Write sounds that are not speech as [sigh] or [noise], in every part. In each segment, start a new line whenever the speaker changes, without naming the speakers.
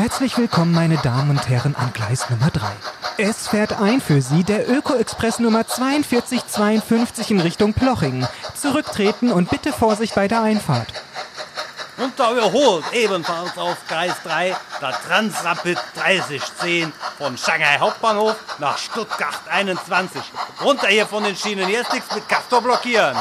Herzlich willkommen, meine Damen und Herren, an Gleis Nummer 3. Es fährt ein für Sie der Öko-Express Nummer 4252 in Richtung Plochingen. Zurücktreten und bitte Vorsicht bei der Einfahrt.
Und da überholt ebenfalls auf Gleis 3 der Transrapid 3010 von Shanghai Hauptbahnhof nach Stuttgart 21. Runter hier von den Schienen, ist nichts mit Castor blockieren.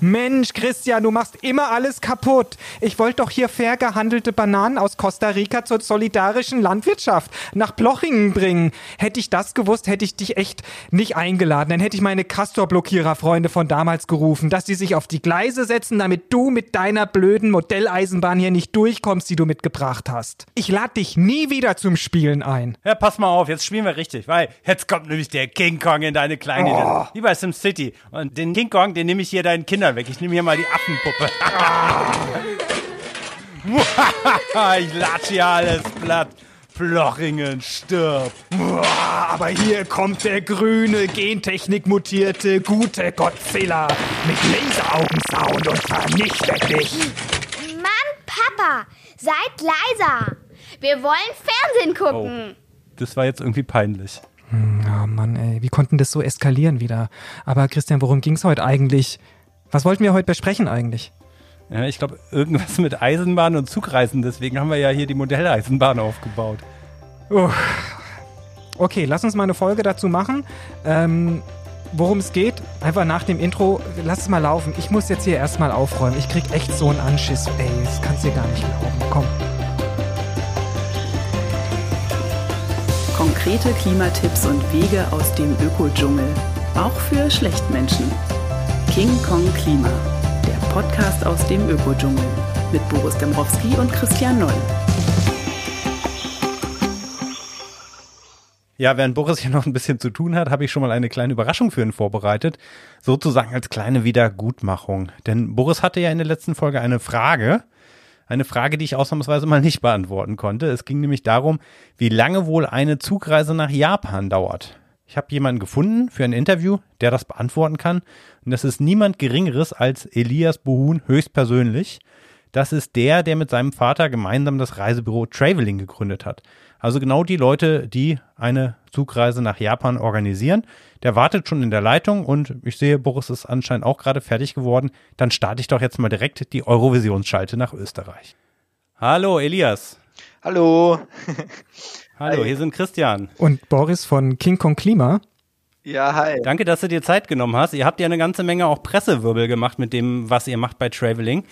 Mensch, Christian, du machst immer alles kaputt. Ich wollte doch hier fair gehandelte Bananen aus Costa Rica zur solidarischen Landwirtschaft nach Plochingen bringen. Hätte ich das gewusst, hätte ich dich echt nicht eingeladen. Dann hätte ich meine Castor-Blockierer-Freunde von damals gerufen, dass die sich auf die Gleise setzen, damit du mit deiner blöden Modelleisenbahn hier nicht durchkommst, die du mitgebracht hast. Ich lade dich nie wieder zum Spielen ein.
Ja, pass mal auf, jetzt spielen wir richtig, weil jetzt kommt nämlich der King Kong in deine kleine, oh. wie bei SimCity. Und den King Kong, den nehme ich hier deinen Kindern weg. Ich nehme hier mal die Affenpuppe. [laughs] ich latsche hier alles platt. Plochingen stirbt.
Aber hier kommt der grüne, Gentechnik-mutierte, gute Godzilla mit Laseraugensound und vernichtet dich.
Mann, Papa, seid leiser. Wir wollen Fernsehen gucken.
Oh, das war jetzt irgendwie peinlich.
Oh Mann, ey, wie konnten das so eskalieren wieder? Aber Christian, worum ging's heute eigentlich? Was wollten wir heute besprechen eigentlich?
Ja, ich glaube, irgendwas mit Eisenbahn und Zugreisen. Deswegen haben wir ja hier die Modelleisenbahn aufgebaut.
Uh. Okay, lass uns mal eine Folge dazu machen. Ähm, worum es geht, einfach nach dem Intro, lass es mal laufen. Ich muss jetzt hier erstmal aufräumen. Ich krieg echt so einen Anschiss. Ey, das kannst du dir gar nicht glauben. Komm.
Konkrete Klimatipps und Wege aus dem Ökodschungel. Auch für Schlechtmenschen. King Kong Klima, der Podcast aus dem Ökodschungel mit Boris Dembrowski und Christian Noll.
Ja, während Boris hier noch ein bisschen zu tun hat, habe ich schon mal eine kleine Überraschung für ihn vorbereitet. Sozusagen als kleine Wiedergutmachung. Denn Boris hatte ja in der letzten Folge eine Frage. Eine Frage, die ich ausnahmsweise mal nicht beantworten konnte. Es ging nämlich darum, wie lange wohl eine Zugreise nach Japan dauert. Ich habe jemanden gefunden für ein Interview, der das beantworten kann. Und das ist niemand Geringeres als Elias Bohun höchstpersönlich. Das ist der, der mit seinem Vater gemeinsam das Reisebüro Traveling gegründet hat. Also genau die Leute, die eine Zugreise nach Japan organisieren. Der wartet schon in der Leitung und ich sehe, Boris ist anscheinend auch gerade fertig geworden. Dann starte ich doch jetzt mal direkt die Eurovisionsschalte nach Österreich. Hallo Elias.
Hallo. [laughs]
Hallo, hi. hier sind Christian.
Und Boris von King Kong Klima.
Ja, hi.
Danke, dass du dir Zeit genommen hast. Ihr habt ja eine ganze Menge auch Pressewirbel gemacht mit dem, was ihr macht bei Traveling.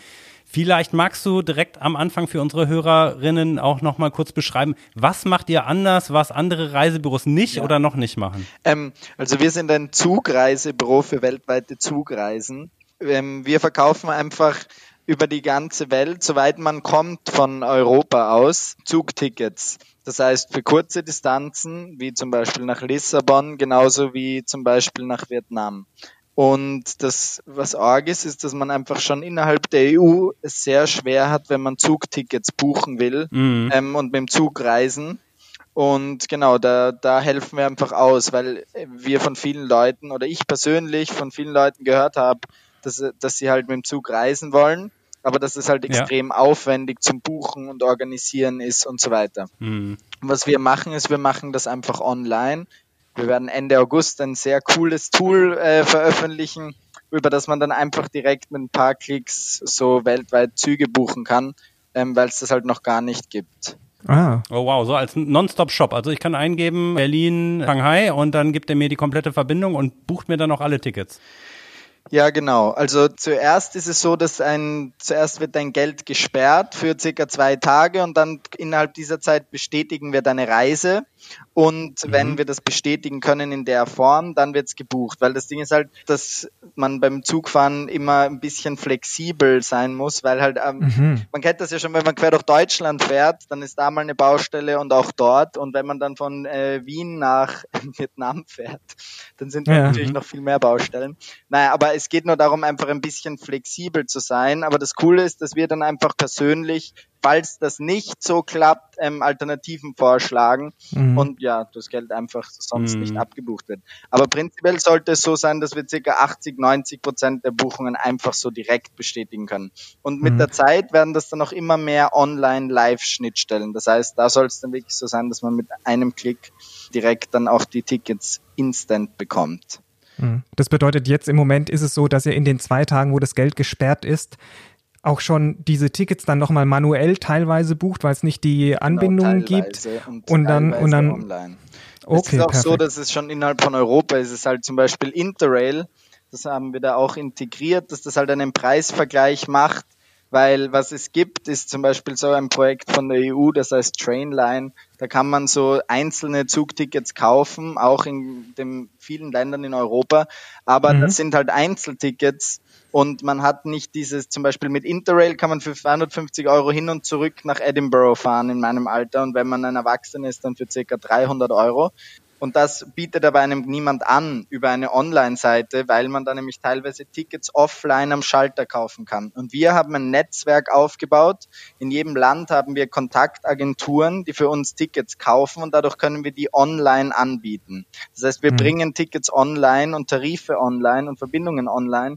Vielleicht magst du direkt am Anfang für unsere Hörerinnen auch noch mal kurz beschreiben, was macht ihr anders, was andere Reisebüros nicht ja. oder noch nicht machen?
Ähm, also wir sind ein Zugreisebüro für weltweite Zugreisen. Ähm, wir verkaufen einfach über die ganze Welt, soweit man kommt von Europa aus, Zugtickets. Das heißt, für kurze Distanzen, wie zum Beispiel nach Lissabon, genauso wie zum Beispiel nach Vietnam. Und das, was arg ist, ist, dass man einfach schon innerhalb der EU es sehr schwer hat, wenn man Zugtickets buchen will mhm. ähm, und mit dem Zug reisen. Und genau, da, da helfen wir einfach aus, weil wir von vielen Leuten oder ich persönlich von vielen Leuten gehört habe, dass, dass sie halt mit dem Zug reisen wollen aber dass es halt extrem ja. aufwendig zum Buchen und Organisieren ist und so weiter. Mhm. Was wir machen, ist, wir machen das einfach online. Wir werden Ende August ein sehr cooles Tool äh, veröffentlichen, über das man dann einfach direkt mit ein paar Klicks so weltweit Züge buchen kann, ähm, weil es das halt noch gar nicht gibt.
Ah. Oh wow, so als Non-Stop-Shop. Also ich kann eingeben Berlin, Shanghai und dann gibt er mir die komplette Verbindung und bucht mir dann auch alle Tickets.
Ja, genau. Also zuerst ist es so, dass ein, zuerst wird dein Geld gesperrt für circa zwei Tage und dann innerhalb dieser Zeit bestätigen wir deine Reise und mhm. wenn wir das bestätigen können in der Form, dann wird's gebucht. Weil das Ding ist halt, dass man beim Zugfahren immer ein bisschen flexibel sein muss, weil halt, ähm, mhm. man kennt das ja schon, wenn man quer durch Deutschland fährt, dann ist da mal eine Baustelle und auch dort. Und wenn man dann von äh, Wien nach [laughs] Vietnam fährt, dann sind ja. natürlich noch viel mehr Baustellen. Naja, aber es geht nur darum, einfach ein bisschen flexibel zu sein. Aber das Coole ist, dass wir dann einfach persönlich, falls das nicht so klappt, ähm, Alternativen vorschlagen mhm. und ja, das Geld einfach sonst mhm. nicht abgebucht wird. Aber prinzipiell sollte es so sein, dass wir circa 80, 90 Prozent der Buchungen einfach so direkt bestätigen können. Und mit mhm. der Zeit werden das dann auch immer mehr Online-Live-Schnittstellen. Das heißt, da soll es dann wirklich so sein, dass man mit einem Klick direkt dann auch die Tickets instant bekommt.
Mhm. Das bedeutet, jetzt im Moment ist es so, dass ihr in den zwei Tagen, wo das Geld gesperrt ist, auch schon diese Tickets dann nochmal manuell teilweise bucht, weil es nicht die genau, Anbindungen genau, gibt. Und, und dann, und dann.
Online. Okay, es ist auch perfekt. so, dass es schon innerhalb von Europa ist. Es ist halt zum Beispiel Interrail, das haben wir da auch integriert, dass das halt einen Preisvergleich macht weil was es gibt, ist zum Beispiel so ein Projekt von der EU, das heißt Trainline. Da kann man so einzelne Zugtickets kaufen, auch in den vielen Ländern in Europa. Aber mhm. das sind halt Einzeltickets und man hat nicht dieses, zum Beispiel mit Interrail kann man für 250 Euro hin und zurück nach Edinburgh fahren in meinem Alter und wenn man ein Erwachsener ist, dann für circa 300 Euro. Und das bietet aber einem niemand an über eine Online-Seite, weil man da nämlich teilweise Tickets offline am Schalter kaufen kann. Und wir haben ein Netzwerk aufgebaut. In jedem Land haben wir Kontaktagenturen, die für uns Tickets kaufen und dadurch können wir die online anbieten. Das heißt, wir mhm. bringen Tickets online und Tarife online und Verbindungen online,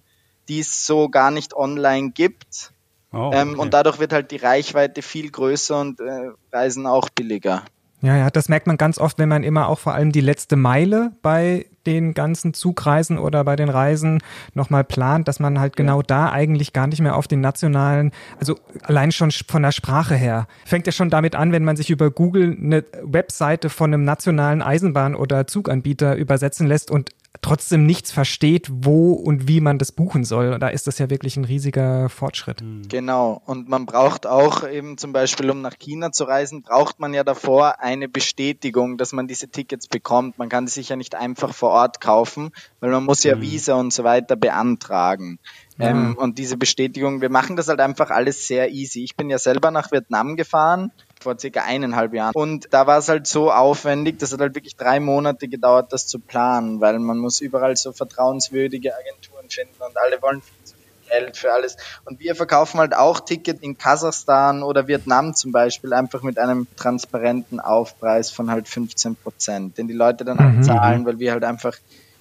die es so gar nicht online gibt. Oh, ähm, okay. ähm, und dadurch wird halt die Reichweite viel größer und äh, Reisen auch billiger.
Ja, ja, das merkt man ganz oft, wenn man immer auch vor allem die letzte Meile bei den ganzen Zugreisen oder bei den Reisen nochmal plant, dass man halt genau da eigentlich gar nicht mehr auf den nationalen, also allein schon von der Sprache her, fängt ja schon damit an, wenn man sich über Google eine Webseite von einem nationalen Eisenbahn- oder Zuganbieter übersetzen lässt und trotzdem nichts versteht, wo und wie man das buchen soll. Da ist das ja wirklich ein riesiger Fortschritt.
Hm. Genau. Und man braucht auch eben zum Beispiel, um nach China zu reisen, braucht man ja davor eine Bestätigung, dass man diese Tickets bekommt. Man kann die sich ja nicht einfach vor Ort kaufen, weil man muss ja hm. Visa und so weiter beantragen. Ja. Ähm, und diese Bestätigung, wir machen das halt einfach alles sehr easy. Ich bin ja selber nach Vietnam gefahren vor circa eineinhalb Jahren. Und da war es halt so aufwendig, das hat halt wirklich drei Monate gedauert, das zu planen, weil man muss überall so vertrauenswürdige Agenturen finden und alle wollen viel zu viel Geld für alles. Und wir verkaufen halt auch Ticket in Kasachstan oder Vietnam zum Beispiel einfach mit einem transparenten Aufpreis von halt 15 Prozent, den die Leute dann mhm. zahlen, weil wir halt einfach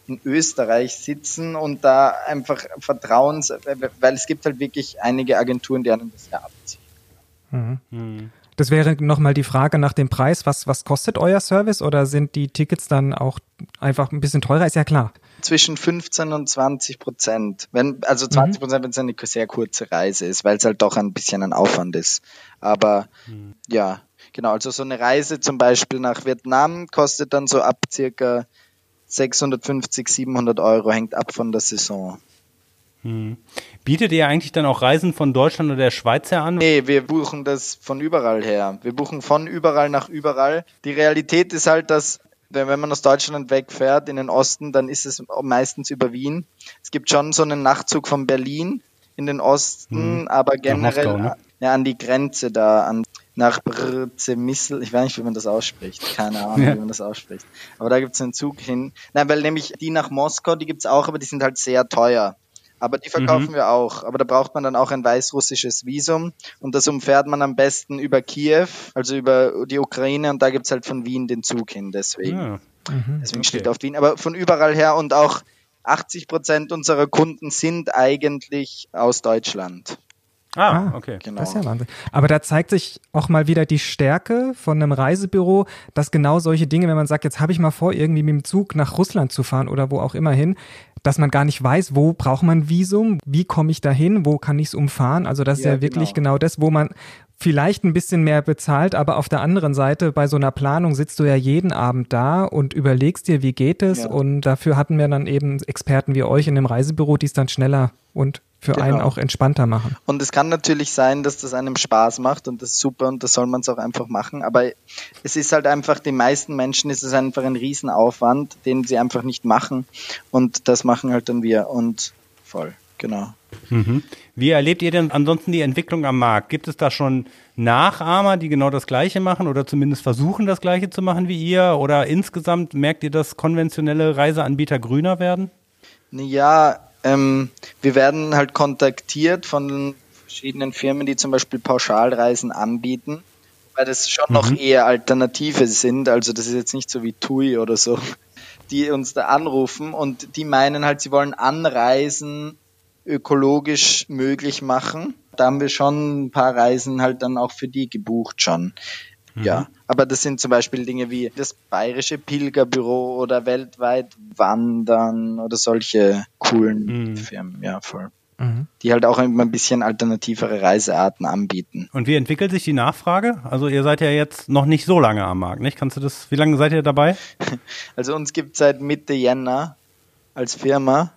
in Österreich sitzen und da einfach Vertrauens, weil es gibt halt wirklich einige Agenturen, die einem das ja abziehen.
Mhm. Mhm. Das wäre nochmal die Frage nach dem Preis. Was, was kostet euer Service oder sind die Tickets dann auch einfach ein bisschen teurer? Ist ja klar.
Zwischen 15 und 20 Prozent. Wenn, also 20 Prozent, mhm. wenn es eine sehr kurze Reise ist, weil es halt doch ein bisschen ein Aufwand ist. Aber mhm. ja, genau. Also so eine Reise zum Beispiel nach Vietnam kostet dann so ab circa 650, 700 Euro, hängt ab von der Saison.
Hm. Bietet ihr eigentlich dann auch Reisen von Deutschland oder der Schweiz her an?
Nee, wir buchen das von überall her. Wir buchen von überall nach überall. Die Realität ist halt, dass wenn man aus Deutschland wegfährt in den Osten, dann ist es meistens über Wien. Es gibt schon so einen Nachtzug von Berlin in den Osten, hm. aber generell Moskau, ne? ja, an die Grenze da, an, nach Brzemissel, ich weiß nicht, wie man das ausspricht, keine Ahnung, ja. wie man das ausspricht. Aber da gibt es einen Zug hin. Nein, weil nämlich die nach Moskau, die gibt es auch, aber die sind halt sehr teuer. Aber die verkaufen mhm. wir auch. Aber da braucht man dann auch ein weißrussisches Visum. Und das umfährt man am besten über Kiew, also über die Ukraine. Und da gibt's halt von Wien den Zug hin. Deswegen, ja. mhm. deswegen okay. steht auf Wien. Aber von überall her und auch 80 Prozent unserer Kunden sind eigentlich aus Deutschland.
Ah, ah, okay. Genau. Das ist ja Wahnsinn. Aber da zeigt sich auch mal wieder die Stärke von einem Reisebüro, dass genau solche Dinge, wenn man sagt, jetzt habe ich mal vor, irgendwie mit dem Zug nach Russland zu fahren oder wo auch immer hin, dass man gar nicht weiß, wo braucht man Visum, wie komme ich da hin, wo kann ich es umfahren. Also das ja, ist ja wirklich genau. genau das, wo man vielleicht ein bisschen mehr bezahlt, aber auf der anderen Seite bei so einer Planung sitzt du ja jeden Abend da und überlegst dir, wie geht es ja. und dafür hatten wir dann eben Experten wie euch in dem Reisebüro, die es dann schneller und für genau. einen auch entspannter machen.
Und es kann natürlich sein, dass das einem Spaß macht und das ist super und das soll man es auch einfach machen. Aber es ist halt einfach, den meisten Menschen ist es einfach ein Riesenaufwand, den sie einfach nicht machen. Und das machen halt dann wir und voll, genau.
Mhm. Wie erlebt ihr denn ansonsten die Entwicklung am Markt? Gibt es da schon Nachahmer, die genau das Gleiche machen oder zumindest versuchen, das Gleiche zu machen wie ihr? Oder insgesamt merkt ihr, dass konventionelle Reiseanbieter grüner werden?
Ja, ähm, wir werden halt kontaktiert von verschiedenen Firmen, die zum Beispiel Pauschalreisen anbieten, weil das schon noch eher Alternative sind. Also das ist jetzt nicht so wie TUI oder so, [laughs] die uns da anrufen und die meinen halt, sie wollen Anreisen ökologisch möglich machen. Da haben wir schon ein paar Reisen halt dann auch für die gebucht schon. Ja, aber das sind zum Beispiel Dinge wie das Bayerische Pilgerbüro oder weltweit Wandern oder solche coolen Firmen, ja, voll. Die halt auch immer ein bisschen alternativere Reisearten anbieten.
Und wie entwickelt sich die Nachfrage? Also ihr seid ja jetzt noch nicht so lange am Markt, nicht? Kannst du das, wie lange seid ihr dabei? [laughs]
Also uns gibt seit Mitte Jänner als Firma.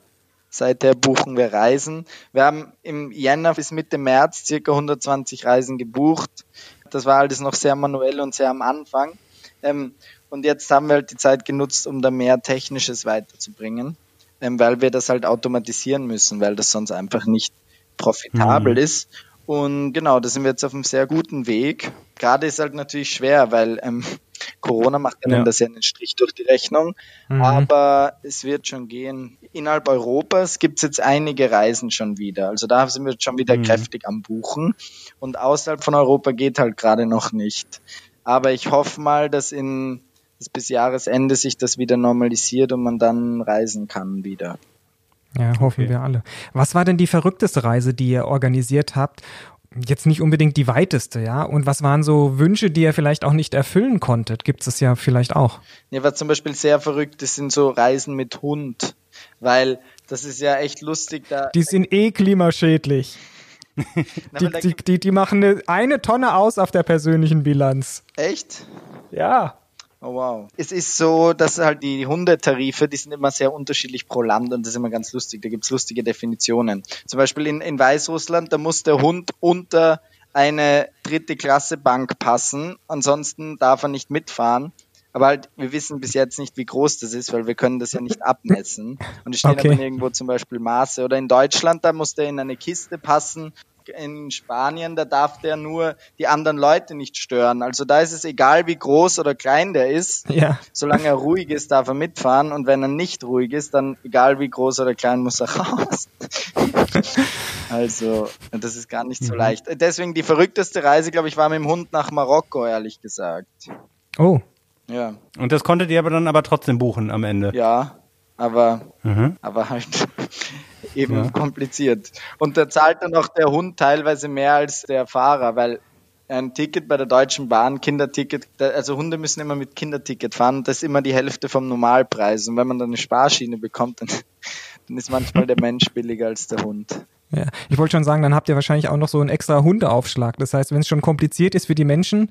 Seither buchen wir Reisen. Wir haben im Jänner bis Mitte März circa 120 Reisen gebucht. Das war alles noch sehr manuell und sehr am Anfang. Ähm, und jetzt haben wir halt die Zeit genutzt, um da mehr Technisches weiterzubringen, ähm, weil wir das halt automatisieren müssen, weil das sonst einfach nicht profitabel ist. Und genau, da sind wir jetzt auf einem sehr guten Weg. Gerade ist halt natürlich schwer, weil ähm, Corona macht einem
Ja.
das ja einen Strich durch die Rechnung. Aber es wird schon gehen. Innerhalb Europas gibt es jetzt einige Reisen schon wieder. Also da sind wir schon wieder kräftig am Buchen. Und außerhalb von Europa geht halt gerade noch nicht. Aber ich hoffe mal, dass in dass bis Jahresende sich das wieder normalisiert und man dann reisen kann wieder.
Ja, hoffen wir alle. Was war denn die verrückteste Reise, die ihr organisiert habt? Jetzt nicht unbedingt die weiteste, ja? Und was waren so Wünsche, die ihr vielleicht auch nicht erfüllen konntet? Gibt es ja vielleicht auch.
Ja, was zum Beispiel sehr verrückt ist, sind so Reisen mit Hund. Weil das ist ja echt lustig. Da,
Die sind eh klimaschädlich. [laughs] Die, die, die, die machen eine, eine Tonne aus auf der persönlichen Bilanz.
echt?
Ja.
Oh wow. Es ist so, dass halt die Hundetarife, die sind immer sehr unterschiedlich pro Land und das ist immer ganz lustig. Da gibt's lustige Definitionen. Zum Beispiel in, in Weißrussland, da muss der Hund unter eine dritte Klasse Bank passen, ansonsten darf er nicht mitfahren. Aber halt, wir wissen bis jetzt nicht, wie groß das ist, weil wir können das ja nicht [laughs] abmessen. Und es stehen
Okay.
aber nirgendwo zum Beispiel Maße. Oder in Deutschland, da muss der in eine Kiste passen. In Spanien, da darf der nur die anderen Leute nicht stören. Also da ist es egal, wie groß oder klein der ist.
Ja.
Solange er ruhig ist, darf er mitfahren. Und wenn er nicht ruhig ist, dann egal wie groß oder klein, muss er [laughs] raus. also, das ist gar nicht so leicht. Deswegen die verrückteste Reise, glaube ich, war mit dem Hund nach Marokko, ehrlich gesagt.
Oh.
Ja,
Und das konntet ihr aber dann aber trotzdem buchen am Ende.
ja, aber,
Mhm.
aber halt eben kompliziert. Und da zahlt dann auch der Hund teilweise mehr als der Fahrer, weil ein Ticket bei der Deutschen Bahn, Kinderticket, also Hunde müssen immer mit Kinderticket fahren, das ist immer die Hälfte vom Normalpreis. Und wenn man dann eine Sparschiene bekommt, dann, [laughs] dann ist manchmal der Mensch billiger als der Hund.
Ja. Ich wollte schon sagen, dann habt ihr wahrscheinlich auch noch so einen extra Hundeaufschlag. Das heißt, wenn es schon kompliziert ist für die Menschen,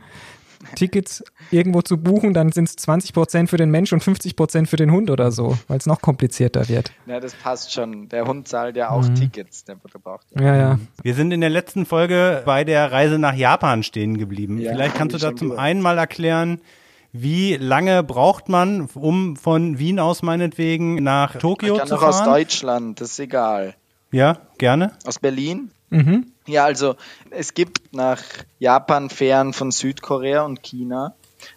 Tickets irgendwo zu buchen, dann sind es 20% für den Mensch und 50% für den Hund oder so, weil es noch komplizierter wird.
Ja, das passt schon. Der Hund zahlt ja auch Tickets, der, braucht ja.
Ja, ja.
Wir sind in der letzten Folge bei der Reise nach Japan stehen geblieben.
Ja,
Vielleicht kannst du
ich
da zum
gehört.
einen mal erklären, wie lange braucht man, um von Wien aus meinetwegen nach Tokio
Kann
zu
auch aus
fahren?
Deutschland, das ist egal.
Ja, gerne.
Aus Berlin?
Mhm.
Ja, also es gibt nach Japan Fähren von Südkorea und China.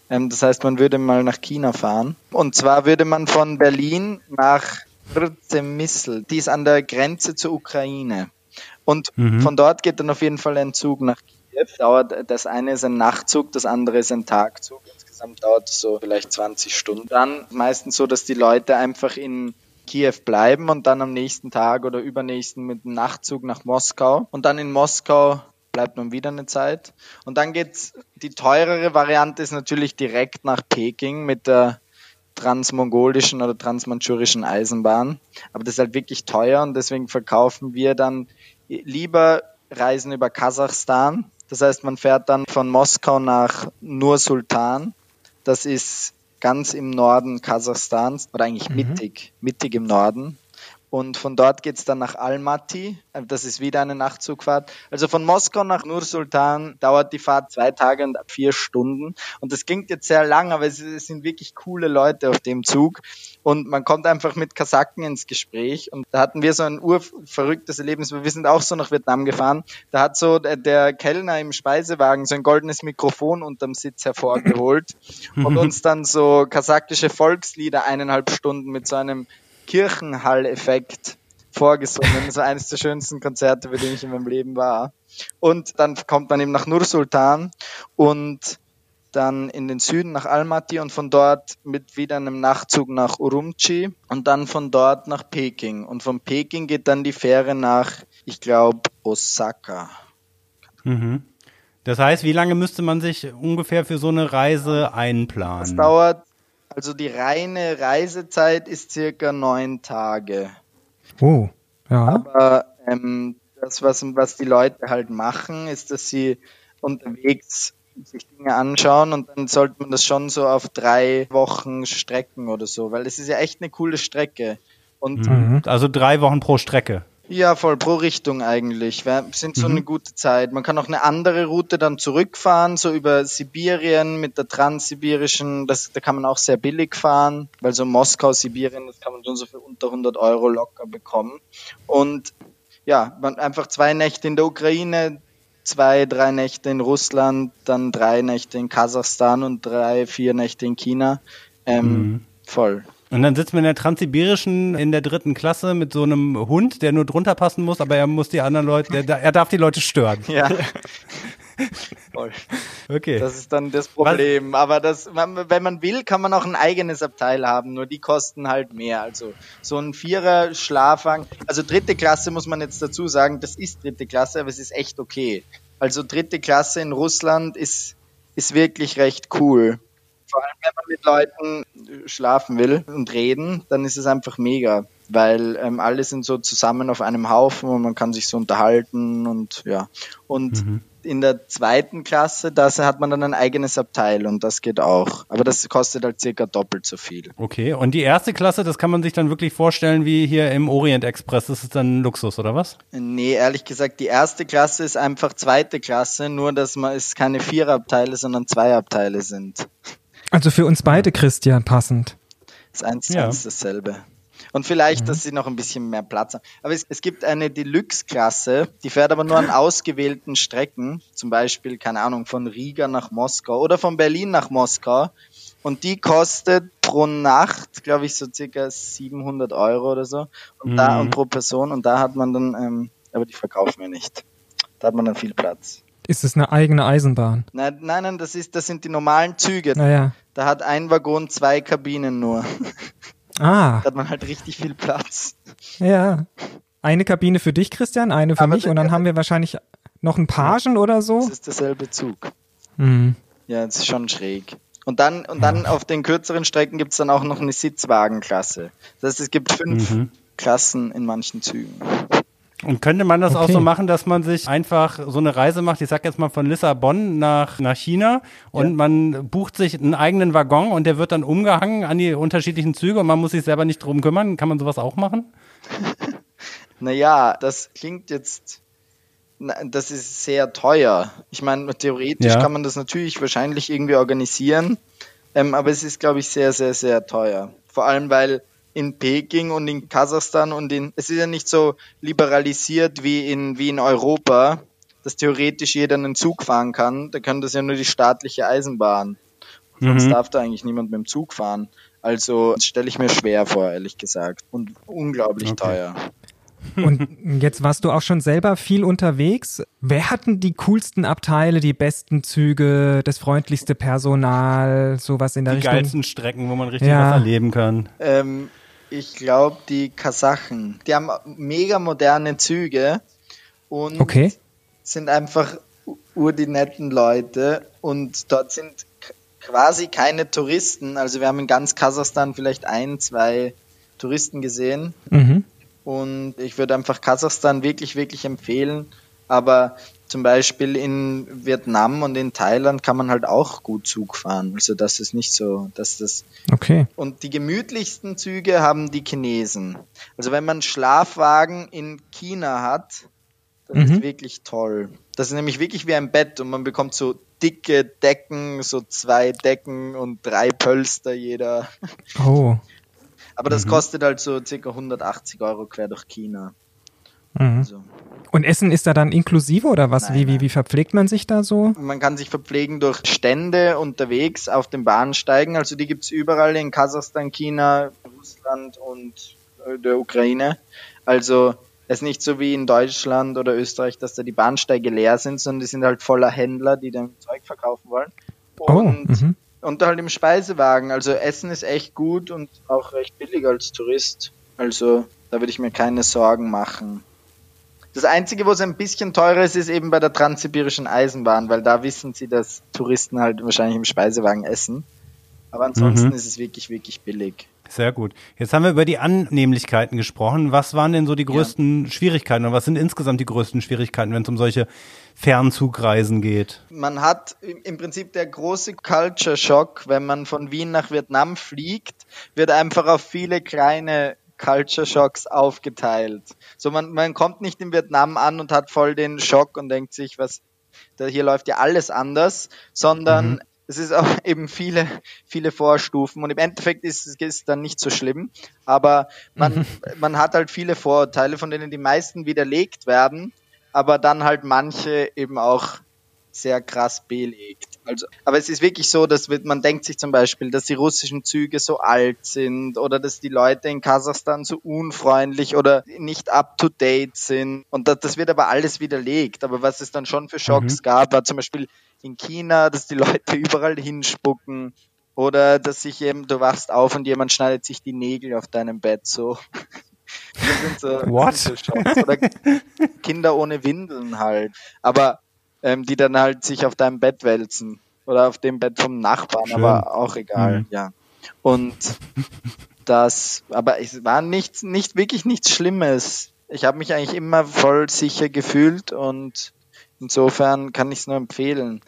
Ähm, das heißt, man würde mal nach China fahren. Und zwar würde man von Berlin nach Przemysl. Die ist an der Grenze zur Ukraine. Und von dort geht dann auf jeden Fall ein Zug nach Kiew. Dauert, das eine ist ein Nachtzug, das andere ist ein Tagzug. Insgesamt dauert es so vielleicht 20 Stunden. Dann meistens so, dass die Leute einfach in Kiew bleiben und dann am nächsten Tag oder übernächsten mit dem Nachtzug nach Moskau. Und dann in Moskau bleibt man wieder eine Zeit. Und dann geht's, die teurere Variante ist natürlich direkt nach Peking mit der transmongolischen oder transmanchurischen Eisenbahn. Aber das ist halt wirklich teuer und deswegen verkaufen wir dann lieber Reisen über Kasachstan. Das heißt, man fährt dann von Moskau nach Nur Sultan. Das ist ganz im Norden Kasachstans oder eigentlich mittig, mittig im Norden. Und von dort geht's dann nach Almaty. Das ist wieder eine Nachtzugfahrt. Also von Moskau nach Nur-Sultan dauert die Fahrt zwei Tage und vier Stunden. Und das klingt jetzt sehr lang, aber es, es sind wirklich coole Leute auf dem Zug. Und man kommt einfach mit Kasaken ins Gespräch. Und da hatten wir so ein urverrücktes Erlebnis. Wir sind auch so nach Vietnam gefahren. Da hat so der, der Kellner im Speisewagen so ein goldenes Mikrofon unterm Sitz hervorgeholt [laughs] und uns dann so kasakische Volkslieder eineinhalb Stunden mit so einem Kirchenhall-Effekt vorgesungen. Das war eines der schönsten Konzerte, bei denen ich in meinem Leben war. Und dann kommt man eben nach Nur Sultan und dann in den Süden nach Almaty und von dort mit wieder einem Nachtzug nach Urumqi und dann von dort nach Peking. Und von Peking geht dann die Fähre nach, ich glaube, Osaka.
Mhm. Das heißt, wie lange müsste man sich ungefähr für so eine Reise
Das
einplanen?
dauert, also die reine Reisezeit ist circa neun Tage.
Oh, ja.
Aber ähm, das, was, was die Leute halt machen, ist, dass sie unterwegs sich Dinge anschauen und dann sollte man das schon so auf drei Wochen strecken oder so, weil es ist ja echt eine coole Strecke. Und
Mhm. Also drei Wochen pro Strecke.
Ja, voll pro Richtung eigentlich. Wir sind so eine gute Zeit. Man kann auch eine andere Route dann zurückfahren, so über Sibirien mit der transsibirischen, das, da kann man auch sehr billig fahren, weil so Moskau, Sibirien, das kann man schon so für unter 100 Euro locker bekommen. Und ja, man einfach zwei Nächte in der Ukraine, zwei, drei Nächte in Russland, dann drei Nächte in Kasachstan und drei, vier Nächte in China. Ähm, Voll.
Und dann sitzt man in der Transsibirischen in der dritten Klasse mit so einem Hund, der nur drunter passen muss, aber er muss die anderen Leute, der, er darf die Leute stören.
Ja. [laughs] Voll.
Okay.
Das ist dann das Problem. Aber das, wenn man will, kann man auch ein eigenes Abteil haben, nur die kosten halt mehr. Also so ein Vierer Schlafwagen, also dritte Klasse muss man jetzt dazu sagen, das ist dritte Klasse, aber es ist echt okay. Also dritte Klasse in Russland ist, ist wirklich recht cool. Vor allem, wenn man mit Leuten schlafen will und reden, dann ist es einfach mega, weil ähm, alle sind so zusammen auf einem Haufen und man kann sich so unterhalten und ja. Und in der zweiten Klasse, da hat man dann ein eigenes Abteil und das geht auch. Aber das kostet halt circa doppelt so viel.
Okay, und die erste Klasse, das kann man sich dann wirklich vorstellen wie hier im Orient Express. Das ist dann Luxus, oder was?
Nee, ehrlich gesagt, die erste Klasse ist einfach zweite Klasse, nur dass man es keine Viererabteile, sondern Zweierabteile sind.
Also für uns beide, Christian, passend.
Das ist eins zu
Ja.
eins dasselbe. Und vielleicht, dass sie noch ein bisschen mehr Platz haben. Aber es, es gibt eine Deluxe-Klasse, die fährt aber nur an [laughs] ausgewählten Strecken. Zum Beispiel, keine Ahnung, von Riga nach Moskau oder von Berlin nach Moskau. Und die kostet pro Nacht, glaube ich, so circa 700 Euro oder so. Und da, und pro Person. Und da hat man dann, ähm, aber die verkaufen wir nicht. Da hat man dann viel Platz.
Ist es eine eigene Eisenbahn?
Nein, nein, nein, das ist, das sind die normalen Züge.
Naja.
Da hat ein Waggon zwei Kabinen nur.
Ah, [laughs]
Da hat man halt richtig viel Platz.
ja. Eine Kabine für dich, Christian, eine für
Aber
mich und dann haben wir wahrscheinlich noch einen Pagen oder so.
Das ist derselbe Zug.
Hm.
Ja, das ist schon schräg. Und dann, und dann auf den kürzeren Strecken gibt's dann auch noch eine Sitzwagenklasse. Das heißt, es gibt fünf
Mhm.
Klassen in manchen Zügen.
Und könnte man das auch
Okay.
so machen, dass man sich einfach so eine Reise macht, ich sag jetzt mal von Lissabon nach, nach China und
Ja.
man bucht sich einen eigenen Waggon und der wird dann umgehangen an die unterschiedlichen Züge und man muss sich selber nicht drum kümmern. Kann man sowas auch machen? [laughs]
Naja, das klingt jetzt, das ist sehr teuer. Ich meine, theoretisch
Ja.
kann man das natürlich wahrscheinlich irgendwie organisieren, ähm, aber es ist, glaube ich, sehr, sehr, sehr teuer. Vor allem, weil in Peking und in Kasachstan und in, es ist ja nicht so liberalisiert wie in, wie in Europa, dass theoretisch jeder einen Zug fahren kann. Da kann das ja nur die staatliche Eisenbahn. Sonst darf da eigentlich niemand mit dem Zug fahren. Also das stelle ich mir schwer vor, ehrlich gesagt. Und unglaublich
Okay.
teuer. [laughs]
Und jetzt warst du auch schon selber viel unterwegs. Wer hatten die coolsten Abteile, die besten Züge, das freundlichste Personal, sowas in der
Die
Richtung?
geilsten Strecken, wo man richtig
Ja.
was erleben kann.
Ähm, ich glaube, die Kasachen. Die haben mega moderne Züge und
Okay.
sind einfach ur die netten Leute. Und dort sind quasi keine Touristen. Also wir haben in ganz Kasachstan vielleicht ein, zwei Touristen gesehen.
Mhm.
Und ich würde einfach Kasachstan wirklich, wirklich empfehlen. Aber zum Beispiel in Vietnam und in Thailand kann man halt auch gut Zug fahren. Also das ist nicht so, dass das
Okay.
und die gemütlichsten Züge haben die Chinesen. Also wenn man Schlafwagen in China hat, das
Mhm.
ist wirklich toll. Das ist nämlich wirklich wie ein Bett und man bekommt so dicke Decken, so zwei Decken und drei Pölster jeder.
Oh.
Aber das kostet halt so circa 180 Euro quer durch China.
Mhm.
Also
Und Essen ist da dann inklusive oder was?
Nein,
wie, wie, wie verpflegt man sich da so?
man kann sich verpflegen durch Stände unterwegs auf den Bahnsteigen. Also die gibt's überall in Kasachstan, China, Russland und äh, der Ukraine. Also es ist nicht so wie in Deutschland oder Österreich, dass da die Bahnsteige leer sind, sondern die sind halt voller Händler, die dann Zeug verkaufen wollen.
Oh,
Und,
mhm.
und halt im Speisewagen. Also Essen ist echt gut und auch recht billig als Tourist. Also da würde ich mir keine Sorgen machen. Das Einzige, wo es ein bisschen teurer ist, ist eben bei der Transsibirischen Eisenbahn, weil da wissen sie, dass Touristen halt wahrscheinlich im Speisewagen essen. Aber ansonsten
Mhm.
ist es wirklich, wirklich billig.
Sehr gut. Jetzt haben wir über die Annehmlichkeiten gesprochen. Was waren denn so die größten Schwierigkeiten oder was sind insgesamt die größten Schwierigkeiten, wenn es um solche Fernzugreisen geht?
Man hat im im Prinzip der große Culture Shock, wenn man von Wien nach Vietnam fliegt, wird einfach auf viele kleine Culture Shocks aufgeteilt. So man, man kommt nicht in Vietnam an und hat voll den Schock und denkt sich, was, da hier läuft ja alles anders, sondern es ist auch [laughs] eben viele, viele Vorstufen und im Endeffekt ist es dann nicht so schlimm, aber man, [laughs] man hat halt viele Vorurteile, von denen die meisten widerlegt werden, aber dann halt manche eben auch sehr krass belegt. Also, aber es ist wirklich so, dass man denkt sich zum Beispiel, dass die russischen Züge so alt sind oder dass die Leute in Kasachstan so unfreundlich oder nicht up to date sind. Und das, das wird aber alles widerlegt. Aber was es dann schon für Schocks gab, war zum Beispiel in China, dass die Leute [laughs] überall hinspucken oder dass sich eben, du wachst auf und jemand schneidet sich die Nägel auf deinem Bett so. [laughs] Das sind so,
What?
Das sind so Schocks. Oder Kinder ohne Windeln halt. Aber ähm, die dann halt sich auf deinem Bett wälzen. Oder auf dem Bett vom Nachbarn,
Schön.
aber auch egal,
Mhm.
ja. Und das, aber es war nichts, nicht wirklich nichts Schlimmes. Ich habe mich eigentlich immer voll sicher gefühlt und insofern kann ich es nur empfehlen.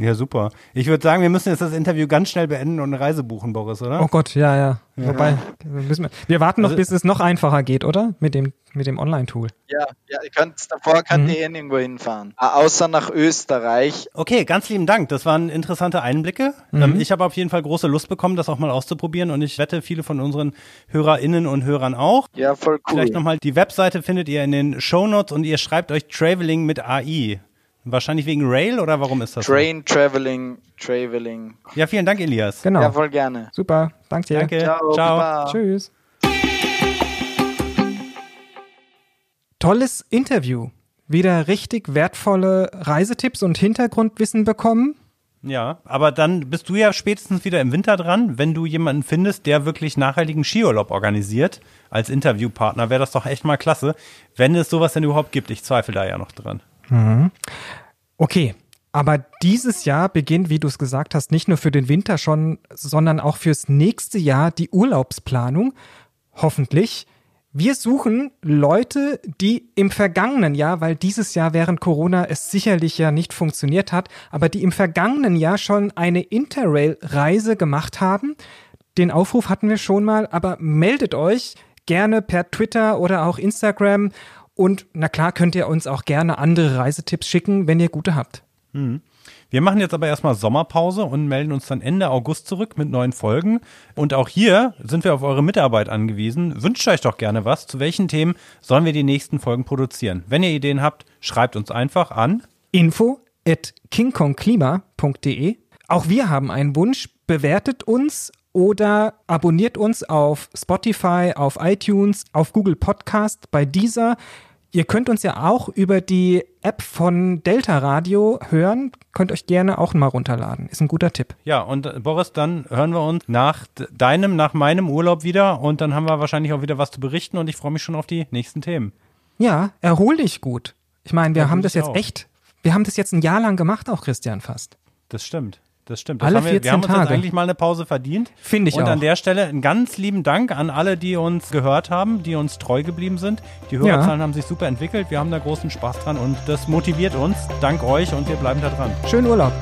Ja, super. Ich würde sagen, wir müssen jetzt das Interview ganz schnell beenden und eine Reise buchen, Boris, oder?
Oh Gott, ja, ja. Wobei, müssen wir, wir warten noch,
Also-
bis es noch einfacher geht, oder? Mit dem, mit dem Online-Tool.
Ja, ja, ihr könnt davor könnt
Mhm.
ihr eh nirgendwo hinfahren. Ah, Außer nach Österreich.
Okay, ganz lieben Dank. Das waren interessante Einblicke.
Mhm.
Ähm, ich habe auf jeden Fall große Lust bekommen, das auch mal auszuprobieren und ich wette, viele von unseren HörerInnen und Hörern auch.
Ja, voll cool.
Vielleicht nochmal, die Webseite findet ihr in den Shownotes und ihr schreibt euch Traveling mit AI. Wahrscheinlich wegen Rail oder warum ist das so?
Train, Traveling, Traveling.
Ja, vielen Dank, Elias.
Genau.
Ja, voll gerne.
Super. Danke dir.
Danke.
Ciao.
Ciao.
Tschüss. Tolles Interview. Wieder richtig wertvolle Reisetipps und Hintergrundwissen bekommen.
Ja, aber dann bist du ja spätestens wieder im Winter dran, wenn du jemanden findest, der wirklich nachhaltigen Skiurlaub organisiert. Als Interviewpartner wäre das doch echt mal klasse, wenn es sowas denn überhaupt gibt. Ich zweifle da ja noch dran.
Okay, aber dieses Jahr beginnt, wie du es gesagt hast, nicht nur für den Winter schon, sondern auch fürs nächste Jahr die Urlaubsplanung. Hoffentlich. Wir suchen Leute, die im vergangenen Jahr, weil dieses Jahr während Corona es sicherlich ja nicht funktioniert hat, aber die im vergangenen Jahr schon eine Interrail-Reise gemacht haben. Den Aufruf hatten wir schon mal, aber meldet euch gerne per Twitter oder auch Instagram und na klar könnt ihr uns auch gerne andere Reisetipps schicken, wenn ihr gute habt.
Wir machen jetzt aber erstmal Sommerpause und melden uns dann Ende August zurück mit neuen Folgen. Und auch hier sind wir auf eure Mitarbeit angewiesen. Wünscht euch doch gerne was. Zu welchen Themen sollen wir die nächsten Folgen produzieren? Wenn ihr Ideen habt, schreibt uns einfach an.
Info at kingkongklima.de. Auch wir haben einen Wunsch. Bewertet uns oder abonniert uns auf Spotify, auf iTunes, auf Google Podcast, bei dieser. Ihr könnt uns ja auch über die App von Delta Radio hören. Könnt euch gerne auch mal runterladen. Ist ein guter Tipp.
Ja, und äh, Boris, dann hören wir uns nach deinem, nach meinem Urlaub wieder und dann haben wir wahrscheinlich auch wieder was zu berichten und ich freue mich schon auf die nächsten Themen.
Ja, erhol dich gut. Ich meine, wir
Ja,
haben das jetzt
auch.
echt, wir haben das jetzt ein Jahr lang gemacht, auch Christian fast.
Das stimmt. Das stimmt. Das
Alle
haben wir,
14
wir haben uns jetzt eigentlich mal eine Pause verdient.
Finde ich
Und an
auch.
der Stelle einen ganz lieben Dank an alle, die uns gehört haben, die uns treu geblieben sind. Die Hörerzahlen haben sich super entwickelt. Wir haben da großen Spaß dran und das motiviert uns. Dank euch und wir bleiben da dran.
Schönen Urlaub.